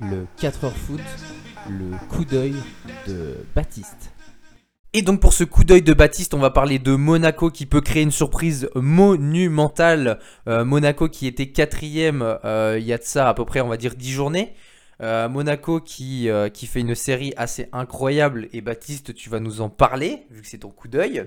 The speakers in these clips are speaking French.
le 4h foot, le coup d'œil de Baptiste. Et donc pour ce coup d'œil de Baptiste, on va parler de Monaco qui peut créer une surprise monumentale. Euh, Monaco qui était quatrième euh, il y a de ça à peu près on va dire 10 journées. Euh, Monaco qui, euh, qui fait une série assez incroyable et Baptiste tu vas nous en parler vu que c'est ton coup d'œil.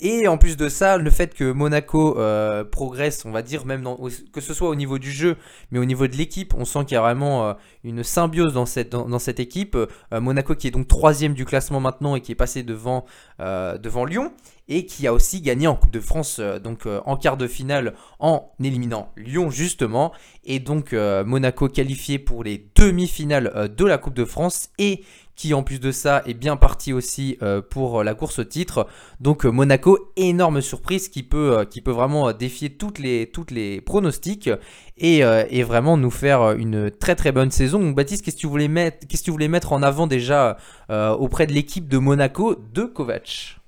Et en plus de ça, le fait que Monaco euh, progresse, on va dire même que ce soit au niveau du jeu mais au niveau de l'équipe, on sent qu'il y a vraiment une symbiose dans cette, dans, cette équipe. Monaco qui est donc troisième du classement maintenant et qui est passé devant, devant Lyon et qui a aussi gagné en Coupe de France euh, donc euh, en quart de finale en éliminant Lyon justement et donc euh, Monaco qualifié pour les demi-finales de la Coupe de France et qui en plus de ça est bien parti aussi pour la course au titre. Donc Monaco, énorme surprise qui peut, qui peut vraiment défier toutes les, toutes les pronostics et, vraiment nous faire une très très bonne saison. Donc Baptiste, qu'est-ce que tu voulais mettre, qu'est-ce que tu voulais mettre en avant déjà auprès de l'équipe de Monaco de Kovac?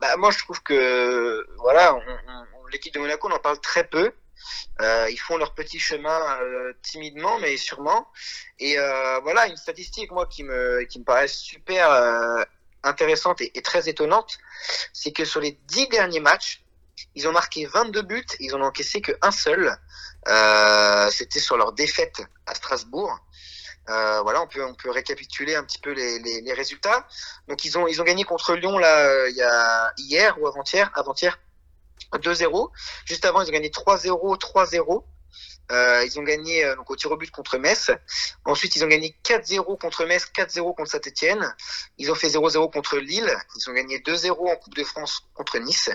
Bah, moi, je trouve que voilà, l'équipe de Monaco, on en parle très peu. Euh, ils font leur petit chemin euh, timidement, mais sûrement. Et euh, voilà, une statistique, moi, qui me, qui me paraît super euh, intéressante et, et très étonnante, c'est que sur les dix derniers matchs, ils ont marqué 22 buts, ils en ont encaissé qu'un seul. Euh, C'était sur leur défaite à Strasbourg. Euh, voilà, on peut, on peut récapituler un petit peu les, les, les résultats. Donc ils ont ils ont gagné contre Lyon là euh, il y a hier ou avant-hier, avant-hier 2-0. Juste avant, ils ont gagné 3-0, 3-0. Euh, ils ont gagné euh, au tir au but contre Metz. Ensuite, ils ont gagné 4-0 contre Metz, 4-0 contre Saint-Etienne. Ils ont fait 0-0 contre Lille. Ils ont gagné 2-0 en Coupe de France contre Nice.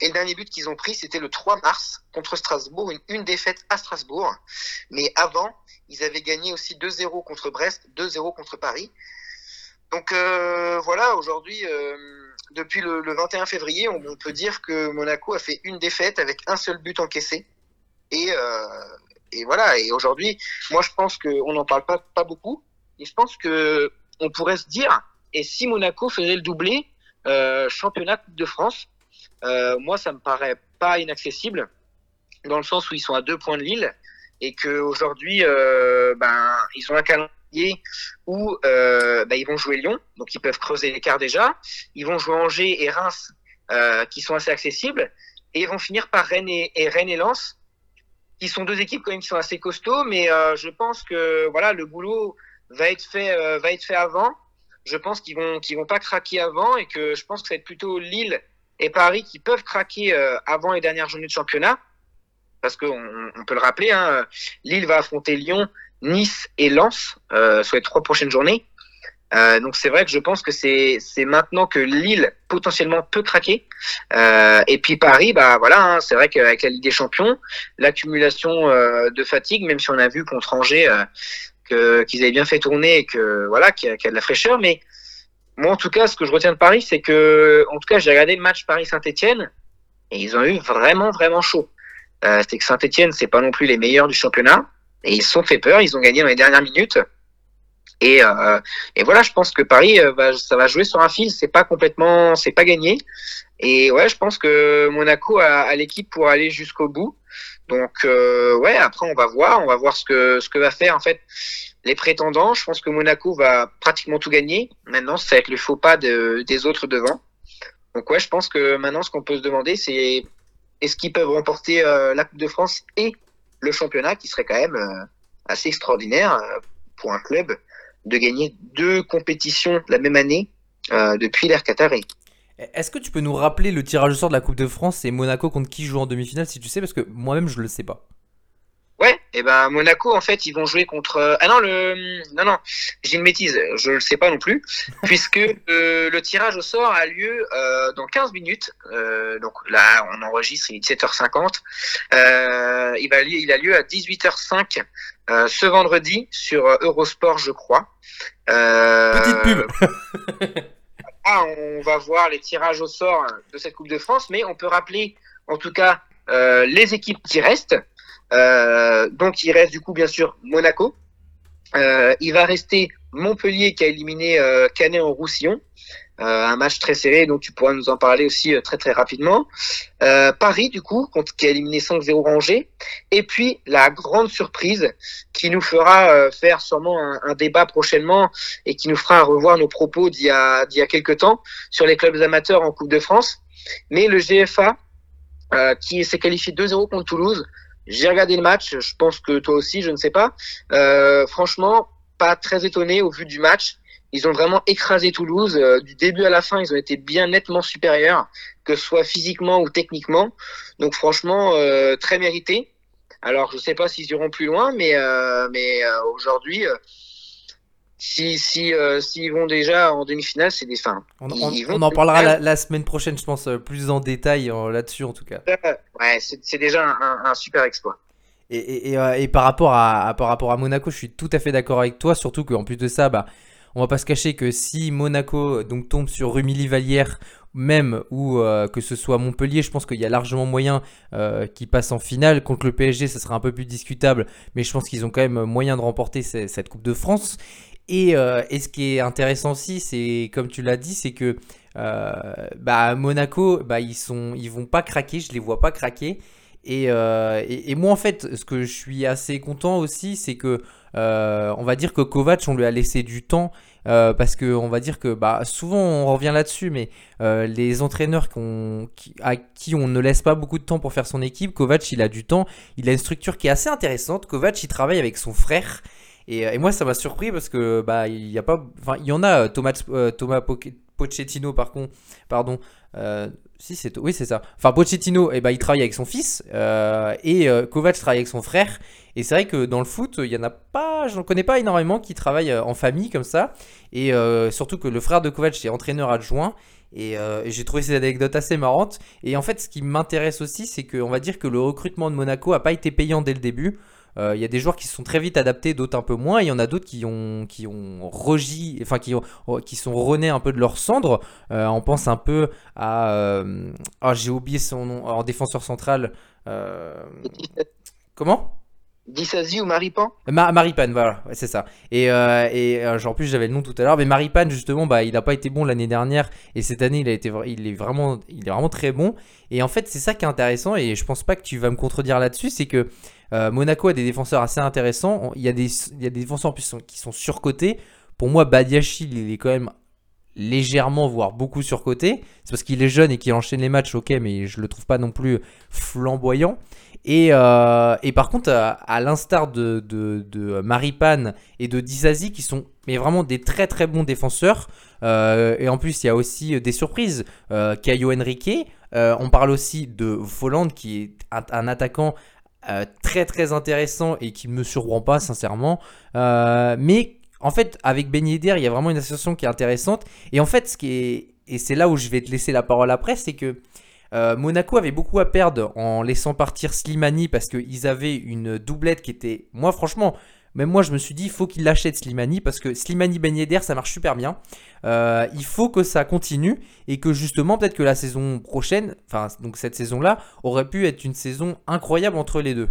Et le dernier but qu'ils ont pris, c'était le 3 mars contre Strasbourg, une, défaite à Strasbourg. Mais avant, ils avaient gagné aussi 2-0 contre Brest, 2-0 contre Paris. Donc euh, voilà, aujourd'hui, depuis le, le 21 février, on, peut dire que Monaco a fait une défaite avec un seul but encaissé. Et, et voilà, et aujourd'hui, moi je pense qu'on n'en parle pas, beaucoup. Et je pense que on pourrait se dire, et si Monaco faisait le doublé, euh, championnat de France, euh, moi ça me paraît pas inaccessible, dans le sens où ils sont à deux points de Lille, et qu'aujourd'hui, euh, ben, ils ont un calendrier où euh, ben, ils vont jouer Lyon, donc ils peuvent creuser l'écart déjà. Ils vont jouer Angers et Reims, qui sont assez accessibles, et ils vont finir par Rennes et, et Rennes et Lens, qui sont deux équipes quand même qui sont assez costauds, mais euh, je pense que voilà le boulot va être fait euh, va être fait avant. Je pense qu'ils vont qu'ils vont pas craquer avant et que je pense que ça va être plutôt Lille et Paris qui peuvent craquer euh, avant les dernières journées de championnat, parce qu'on on peut le rappeler, hein, Lille va affronter Lyon, Nice et Lens euh, sur les trois prochaines journées. Euh, donc c'est vrai que je pense que c'est c'est maintenant que Lille potentiellement peut craquer. Euh, et puis Paris, bah voilà, hein, c'est vrai qu'avec la Ligue des Champions, l'accumulation euh, de fatigue, même si on a vu contre Angers euh, que qu'ils avaient bien fait tourner et que voilà, qu'il y, qu'il y a de la fraîcheur, mais moi en tout cas, ce que je retiens de Paris, c'est que en tout cas, j'ai regardé le match Paris-Saint-Étienne et ils ont eu vraiment vraiment chaud. Euh, c'est que Saint-Étienne, c'est pas non plus les meilleurs du championnat et ils se sont fait peur, ils ont gagné dans les dernières minutes. Et, euh, et voilà, je pense que Paris, euh, va, ça va jouer sur un fil. C'est pas complètement, c'est pas gagné. Et ouais, je pense que Monaco a, a l'équipe pour aller jusqu'au bout. Donc euh, ouais, après on va voir, on va voir ce que ce que va faire en fait les prétendants. Je pense que Monaco va pratiquement tout gagner. Maintenant, ça va être le faux pas de, des autres devant. Donc ouais, je pense que maintenant ce qu'on peut se demander, c'est est-ce qu'ils peuvent remporter euh, la Coupe de France et le championnat, qui serait quand même euh, assez extraordinaire euh, pour un club de gagner deux compétitions la même année euh, depuis l'ère Qatari. Est-ce que tu peux nous rappeler le tirage au sort de la Coupe de France et Monaco contre qui joue en demi-finale si tu sais parce que moi-même je le sais pas. Ouais, et ben Monaco en fait ils vont jouer contre ah non le non non j'ai une bêtise je le sais pas non plus puisque euh, le tirage au sort a lieu euh, dans 15 minutes euh, donc là on enregistre il est 17h50 euh, il va il a lieu à 18h05 euh, ce vendredi sur Eurosport je crois euh, Petite pub. ah, on va voir les tirages au sort de cette Coupe de France, mais on peut rappeler en tout cas euh, les équipes qui restent. Euh, donc il reste du coup bien sûr Monaco. Euh, il va rester Montpellier qui a éliminé euh, Canet en Roussillon. Un match très serré, donc tu pourras nous en parler aussi très très rapidement. Paris, du coup, qui a éliminé 5-0 Angers. Et puis, la grande surprise qui nous fera faire sûrement un, débat prochainement et qui nous fera revoir nos propos d'il y, a, d'il y a quelques temps sur les clubs amateurs en Coupe de France. Mais le GFA, qui s'est qualifié 2-0 contre Toulouse, j'ai regardé le match, je pense que toi aussi, je ne sais pas. Euh, franchement, pas très étonné au vu du match. Ils ont vraiment écrasé Toulouse. Euh, du début à la fin, ils ont été bien nettement supérieurs, que ce soit physiquement ou techniquement. Donc franchement, euh, très mérité. Alors, je ne sais pas s'ils iront plus loin, mais, euh, mais aujourd'hui, si si euh, s'ils vont déjà en demi-finale, c'est des fins. On, en parlera la, semaine prochaine, je pense, plus en détail là-dessus en tout cas. Ouais, c'est déjà un, super exploit. Et, et, euh, et, par, rapport à, par rapport à Monaco, je suis tout à fait d'accord avec toi, surtout qu'en plus de ça, bah, on va pas se cacher que si Monaco donc tombe sur Rumilly Vallière même ou que ce soit Montpellier, je pense qu'il y a largement moyen euh, qu'ils passent en finale. Contre le PSG, ça sera un peu plus discutable, mais je pense qu'ils ont quand même moyen de remporter cette Coupe de France. Euh, et, ce qui est intéressant aussi, c'est comme tu l'as dit, c'est que euh, bah, Monaco, bah, ils sont, vont pas craquer, je les vois pas craquer. Euh, et, moi en fait, ce que je suis assez content aussi, c'est que on va dire que Kovac, on lui a laissé du temps. parce que on va dire que bah, souvent on revient là-dessus, mais les entraîneurs à qui on ne laisse pas beaucoup de temps pour faire son équipe, Kovac il a du temps, il a une structure qui est assez intéressante. Kovac il travaille avec son frère euh, et, moi, ça m'a surpris parce que bah il y a pas, enfin il y en a euh, Thomas euh, Thomas Pochettino par contre, pardon. Si c'est oui c'est ça. Enfin Pochettino, et eh ben, il travaille avec son fils et Kovac travaille avec son frère. Et c'est vrai que dans le foot, il y en a pas, j'en connais pas énormément qui travaillent en famille comme ça. Et surtout que le frère de Kovac est entraîneur adjoint. Et, j'ai trouvé ces anecdotes assez marrantes. Et en fait, ce qui m'intéresse aussi, c'est qu'on va dire que le recrutement de Monaco a pas été payant dès le début. Euh, il y a des joueurs qui se sont très vite adaptés, d'autres un peu moins. Il y en a d'autres qui ont, qui ont regi, enfin qui, ont, qui sont renés un peu de leur cendre. Euh, on pense un peu à. Euh, oh, j'ai oublié son nom. En défenseur central. Comment? Dissasi ou Maripan Ma Maripan, voilà, c'est ça. Et, et en plus, j'avais le nom tout à l'heure, mais Maripan, justement, bah, il n'a pas été bon l'année dernière, et cette année, il, a été, il, est vraiment, il est vraiment très bon. Et en fait, c'est ça qui est intéressant, et je pense pas que tu vas me contredire là-dessus, c'est que euh, Monaco a des défenseurs assez intéressants. Il y a des, il des défenseurs en plus qui sont surcotés. Pour moi, Badiachil, il est quand même légèrement, voire beaucoup surcoté. C'est parce qu'il est jeune et qu'il enchaîne les matchs, ok, mais je le trouve pas non plus flamboyant. Et, euh, par contre, à, l'instar de, de, Maripane et de Dizazi, qui sont mais vraiment des très très bons défenseurs, euh, et en plus il y a aussi des surprises. Caio Henrique, on parle aussi de Voland, qui est un attaquant euh, très très intéressant et qui me surprend pas sincèrement. Euh, mais en fait, avec Ben il y a vraiment une association qui est intéressante. Et en fait, ce qui est et c'est là où je vais te laisser la parole après, c'est que euh, Monaco avait beaucoup à perdre en laissant partir Slimani parce qu'ils avaient une doublette qui était, moi franchement, même moi, je me suis dit, il faut qu'il l'achète Slimani parce que Slimani Ben ça marche super bien. Euh, il faut que ça continue et que justement, peut-être que la saison prochaine, enfin, donc cette saison-là, aurait pu être une saison incroyable entre les deux.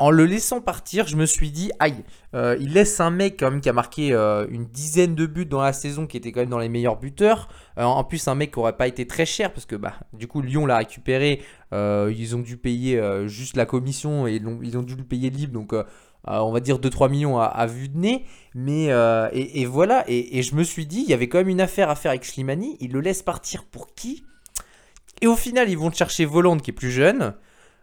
En le laissant partir, je me suis dit, aïe, euh, il laisse un mec quand même qui a marqué euh, une dizaine de buts dans la saison, qui était quand même dans les meilleurs buteurs. en plus, un mec qui aurait pas été très cher, parce que bah, du coup, Lyon l'a récupéré. ils ont dû payer juste la commission et ils ont dû le payer libre. Donc, on va dire 2-3 millions à, vue de nez. Mais euh, et, voilà, et, je me suis dit, il y avait quand même une affaire à faire avec Slimani. Il le laisse partir pour qui? Et au final, ils vont chercher Voland qui est plus jeune,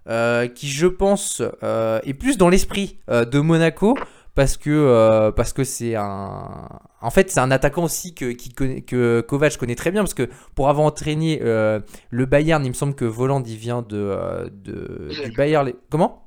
euh, qui je pense est plus dans l'esprit de Monaco. Parce que c'est un en fait c'est un attaquant aussi que qui que Kovac connaît très bien parce que pour avoir entraîné le Bayern il me semble que Voland il vient de, de du Bayern comment?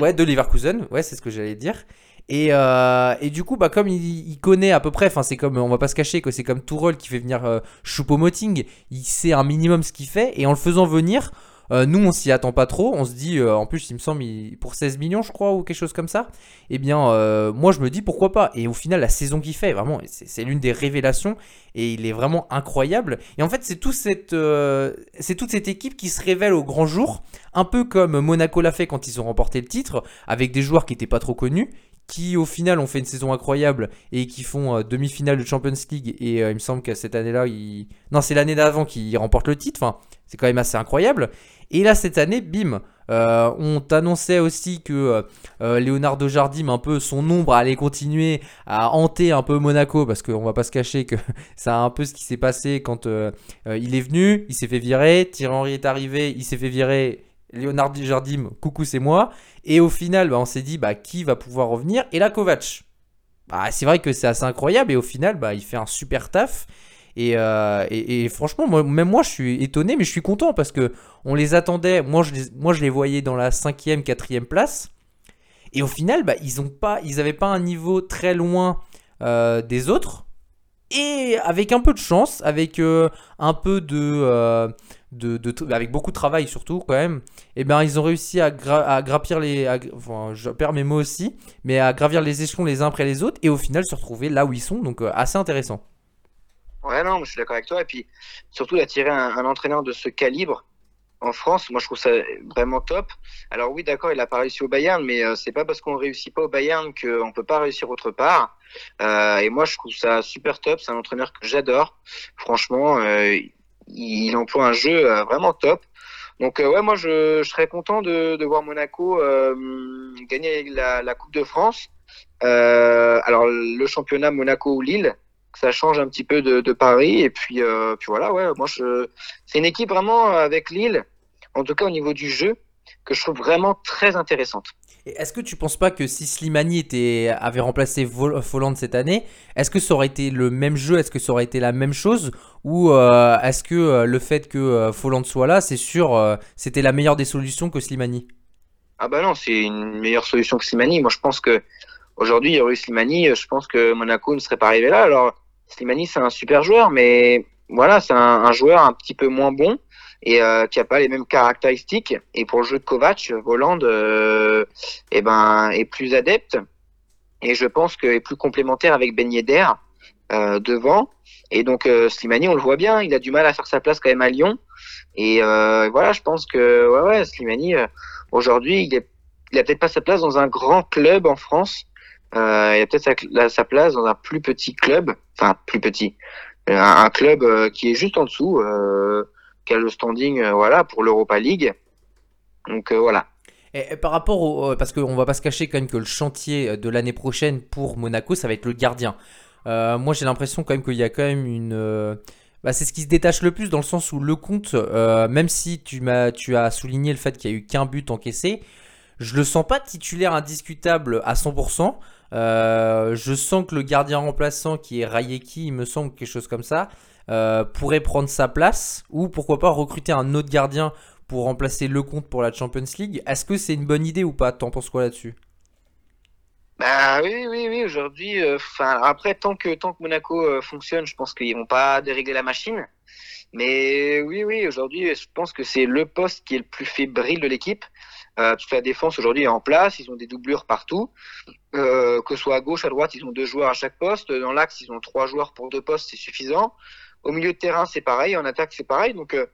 Ouais, de Leverkusen, ouais, c'est ce que j'allais dire. Et, euh, et, du coup, bah, comme il, connaît à peu près, enfin, c'est comme, on va pas se cacher que c'est comme Tourol qui fait venir euh, Choupo-Moting, il sait un minimum ce qu'il fait, et en le faisant venir, euh, nous, on s'y attend pas trop. On se dit, euh, en plus, il me semble, pour 16 millions, je crois, ou quelque chose comme ça. Eh bien, euh, moi, je me dis pourquoi pas? Et au final, la saison qu'il fait, vraiment, c'est l'une des révélations. Et il est vraiment incroyable. Et en fait, c'est tout cette, c'est toute cette équipe qui se révèle au grand jour. Un peu comme Monaco l'a fait quand ils ont remporté le titre, avec des joueurs qui n'étaient pas trop connus, qui au final ont fait une saison incroyable et qui font demi-finale de Champions League. Et il me semble que cette année-là, ils... non, c'est l'année d'avant qu'ils remportent le titre. Enfin, c'est quand même assez incroyable. Et là, cette année, bim, euh, on t'annonçait aussi que euh, euh, Leonardo Jardim, un peu son ombre, allait continuer à hanter un peu Monaco parce qu'on va pas se cacher que c'est un peu ce qui s'est passé quand il est venu, il s'est fait virer, Thierry Henry est arrivé, il s'est fait virer. Leonardo Jardim, coucou c'est moi. Et au final, bah, on s'est dit bah, qui va pouvoir revenir? Et la Kovac. Bah, c'est vrai que c'est assez incroyable et au final, bah, il fait un super taf. Euh, et, franchement, même moi, je suis étonné, mais je suis content parce que on les attendait. Moi, je les, moi, voyais dans la cinquième, quatrième place. Et au final, bah, ils ont pas, ils n'avaient pas un niveau très loin euh, des autres. Et avec un peu de chance, avec euh, un peu de, de, avec beaucoup de travail surtout quand même, et eh ben ils ont réussi à, grappir les, je aussi, mais à gravir les échelons les uns après les autres et au final se retrouver là où ils sont. Donc assez intéressant. Ouais, non, je suis d'accord avec toi. Et puis, surtout, d'attirer un, entraîneur de ce calibre en France, moi, je trouve ça vraiment top. Alors, oui, d'accord, il a pas réussi au Bayern, mais euh, c'est pas parce qu'on réussit pas au Bayern qu'on peut pas réussir autre part. Euh, et moi, je trouve ça super top. C'est un entraîneur que j'adore. Franchement, euh, il, emploie un jeu euh, vraiment top. Donc, euh, ouais, moi, je, je, serais content de, de voir Monaco gagner la, la, Coupe de France. alors, le championnat Monaco ou Lille ça change un petit peu de, Paris. Et puis, euh, puis voilà, ouais, moi, je... c'est une équipe vraiment avec Lille, en tout cas au niveau du jeu, que je trouve vraiment très intéressante. Est-ce que tu penses pas que si Slimani était, avait remplacé Folland cette année, est-ce que ça aurait été le même jeu Est-ce que ça aurait été la même chose? Ou euh, est-ce que euh, le fait que Folland soit là, c'est sûr, c'était la meilleure des solutions que Slimani? Ah bah non, c'est une meilleure solution que Slimani. Moi, je pense que aujourd'hui, il y aurait eu Slimani, je pense que Monaco ne serait pas arrivé là. Alors, Slimani, c'est un super joueur, mais voilà, c'est un, joueur un petit peu moins bon et euh, qui a pas les mêmes caractéristiques. Et pour le jeu de Kovac, Voland euh, eh ben, est plus adepte et je pense qu'il est plus complémentaire avec Ben Yedder euh, devant. Et donc euh, Slimani, on le voit bien, il a du mal à faire sa place quand même à Lyon. Et euh, voilà, je pense que ouais, ouais, Slimani aujourd'hui, il il a peut-être pas sa place dans un grand club en France. Euh, il a peut-être sa, place dans un plus petit club, enfin plus petit, euh, un, club euh, qui est juste en dessous, euh, qui a le standing, euh, voilà, pour l'Europa League. Donc voilà. Et, par rapport au, parce qu'on va pas se cacher quand même que le chantier de l'année prochaine pour Monaco, ça va être le gardien. moi, j'ai l'impression quand même qu'il y a quand même une bah, c'est ce qui se détache le plus dans le sens où le compte, même si tu, m'as, tu as souligné le fait qu'il y a eu qu'un but encaissé, je le sens pas titulaire indiscutable à 100%. Euh, je sens que le gardien remplaçant qui est Rayeki, il me semble quelque chose comme ça, euh, pourrait prendre sa place ou pourquoi pas recruter un autre gardien pour remplacer le compte pour la Champions League. Est-ce que c'est une bonne idée ou pas? T'en penses quoi là-dessus? Bah oui, oui, oui. Aujourd'hui, euh, après tant que tant que Monaco fonctionne, je pense qu'ils vont pas dérégler la machine. Mais oui, oui. Aujourd'hui, je pense que c'est le poste qui est le plus fébrile de l'équipe. Euh, la défense aujourd'hui est en place, ils ont des doublures partout. Que ce soit à gauche, à droite, ils ont deux joueurs à chaque poste. Dans l'axe, ils ont trois joueurs pour deux postes, c'est suffisant. Au milieu de terrain, c'est pareil. En attaque, c'est pareil. Donc, euh,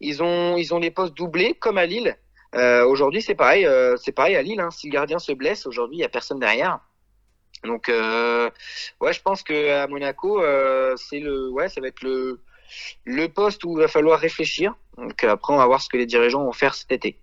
ils ont ils les postes doublés comme à Lille. Euh, aujourd'hui, c'est pareil. Euh, c'est pareil à Lille. Hein. Si le gardien se blesse, aujourd'hui, il y a personne derrière. Donc, ouais, je pense que à Monaco, c'est le ouais, ça va être le le poste où il va falloir réfléchir. Donc après, on va voir ce que les dirigeants vont faire cet été.